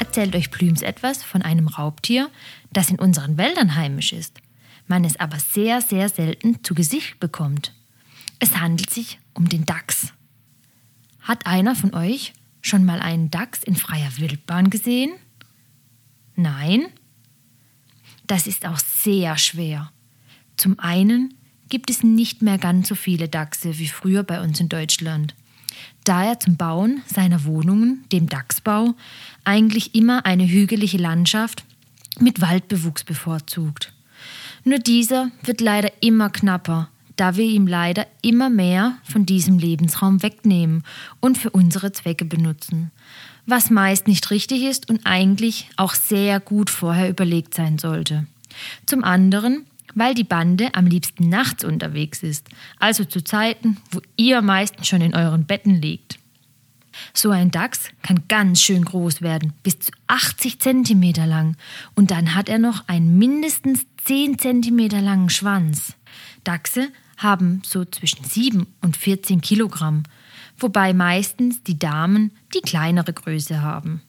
erzählt euch Plüms etwas von einem Raubtier, das in unseren Wäldern heimisch ist, man es aber sehr, sehr selten zu Gesicht bekommt. Es handelt sich um den Dachs. Hat einer von euch schon mal einen Dachs in freier Wildbahn gesehen? Nein? Das ist auch sehr schwer. Zum einen gibt es nicht mehr ganz so viele Dachse wie früher bei uns in Deutschland da er zum Bauen seiner Wohnungen, dem Dachsbau, eigentlich immer eine hügelige Landschaft mit Waldbewuchs bevorzugt. Nur dieser wird leider immer knapper, da wir ihm leider immer mehr von diesem Lebensraum wegnehmen und für unsere Zwecke benutzen, was meist nicht richtig ist und eigentlich auch sehr gut vorher überlegt sein sollte. Zum anderen weil die Bande am liebsten nachts unterwegs ist, also zu Zeiten, wo ihr meistens schon in euren Betten liegt. So ein Dachs kann ganz schön groß werden, bis zu 80 cm lang, und dann hat er noch einen mindestens 10 cm langen Schwanz. Dachse haben so zwischen 7 und 14 Kilogramm, wobei meistens die Damen die kleinere Größe haben.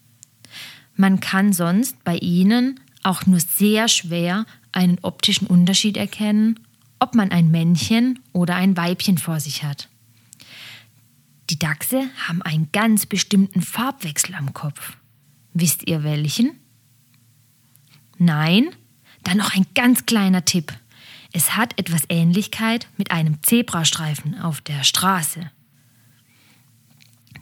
Man kann sonst bei ihnen auch nur sehr schwer einen optischen Unterschied erkennen, ob man ein Männchen oder ein Weibchen vor sich hat. Die Dachse haben einen ganz bestimmten Farbwechsel am Kopf. Wisst ihr welchen? Nein? Dann noch ein ganz kleiner Tipp. Es hat etwas Ähnlichkeit mit einem Zebrastreifen auf der Straße.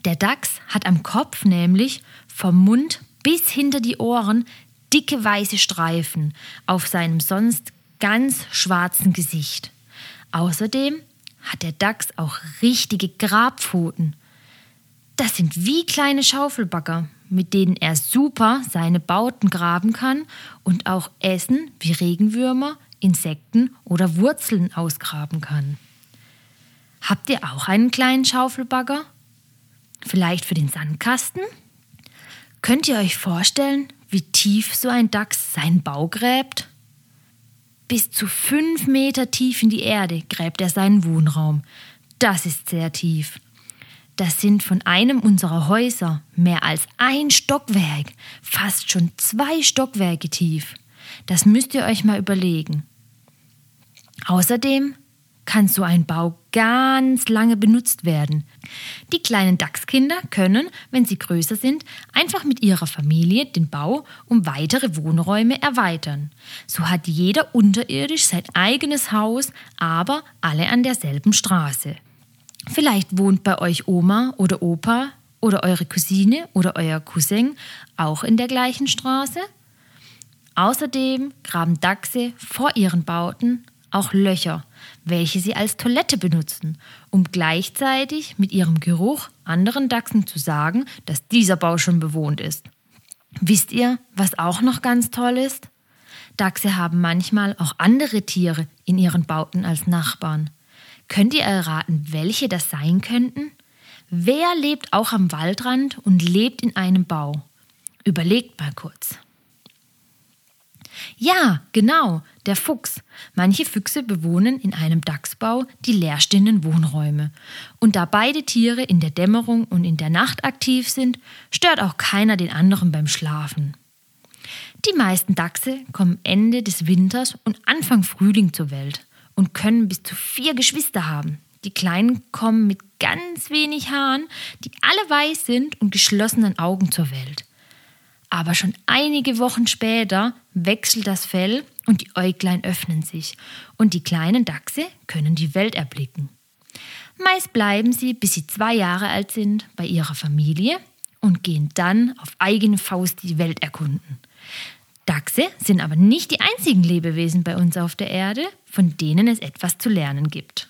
Der Dachs hat am Kopf nämlich vom Mund bis hinter die Ohren dicke weiße Streifen auf seinem sonst ganz schwarzen Gesicht. Außerdem hat der Dachs auch richtige Grabpfoten. Das sind wie kleine Schaufelbagger, mit denen er super seine Bauten graben kann und auch Essen wie Regenwürmer, Insekten oder Wurzeln ausgraben kann. Habt ihr auch einen kleinen Schaufelbagger? Vielleicht für den Sandkasten? Könnt ihr euch vorstellen, wie tief so ein Dachs seinen Bau gräbt? Bis zu fünf Meter tief in die Erde gräbt er seinen Wohnraum. Das ist sehr tief. Das sind von einem unserer Häuser mehr als ein Stockwerk, fast schon zwei Stockwerke tief. Das müsst ihr euch mal überlegen. Außerdem kann so ein Bau ganz lange benutzt werden. Die kleinen Dachskinder können, wenn sie größer sind, einfach mit ihrer Familie den Bau um weitere Wohnräume erweitern. So hat jeder unterirdisch sein eigenes Haus, aber alle an derselben Straße. Vielleicht wohnt bei euch Oma oder Opa oder eure Cousine oder euer Cousin auch in der gleichen Straße. Außerdem graben Dachse vor ihren Bauten auch Löcher, welche sie als Toilette benutzen, um gleichzeitig mit ihrem Geruch anderen Dachsen zu sagen, dass dieser Bau schon bewohnt ist. Wisst ihr, was auch noch ganz toll ist? Dachse haben manchmal auch andere Tiere in ihren Bauten als Nachbarn. Könnt ihr erraten, welche das sein könnten? Wer lebt auch am Waldrand und lebt in einem Bau? Überlegt mal kurz. Ja, genau, der Fuchs. Manche Füchse bewohnen in einem Dachsbau die leerstehenden Wohnräume. Und da beide Tiere in der Dämmerung und in der Nacht aktiv sind, stört auch keiner den anderen beim Schlafen. Die meisten Dachse kommen Ende des Winters und Anfang Frühling zur Welt und können bis zu vier Geschwister haben. Die Kleinen kommen mit ganz wenig Haaren, die alle weiß sind und geschlossenen Augen zur Welt. Aber schon einige Wochen später wechselt das Fell und die Äuglein öffnen sich und die kleinen Dachse können die Welt erblicken. Meist bleiben sie, bis sie zwei Jahre alt sind, bei ihrer Familie und gehen dann auf eigene Faust die Welt erkunden. Dachse sind aber nicht die einzigen Lebewesen bei uns auf der Erde, von denen es etwas zu lernen gibt.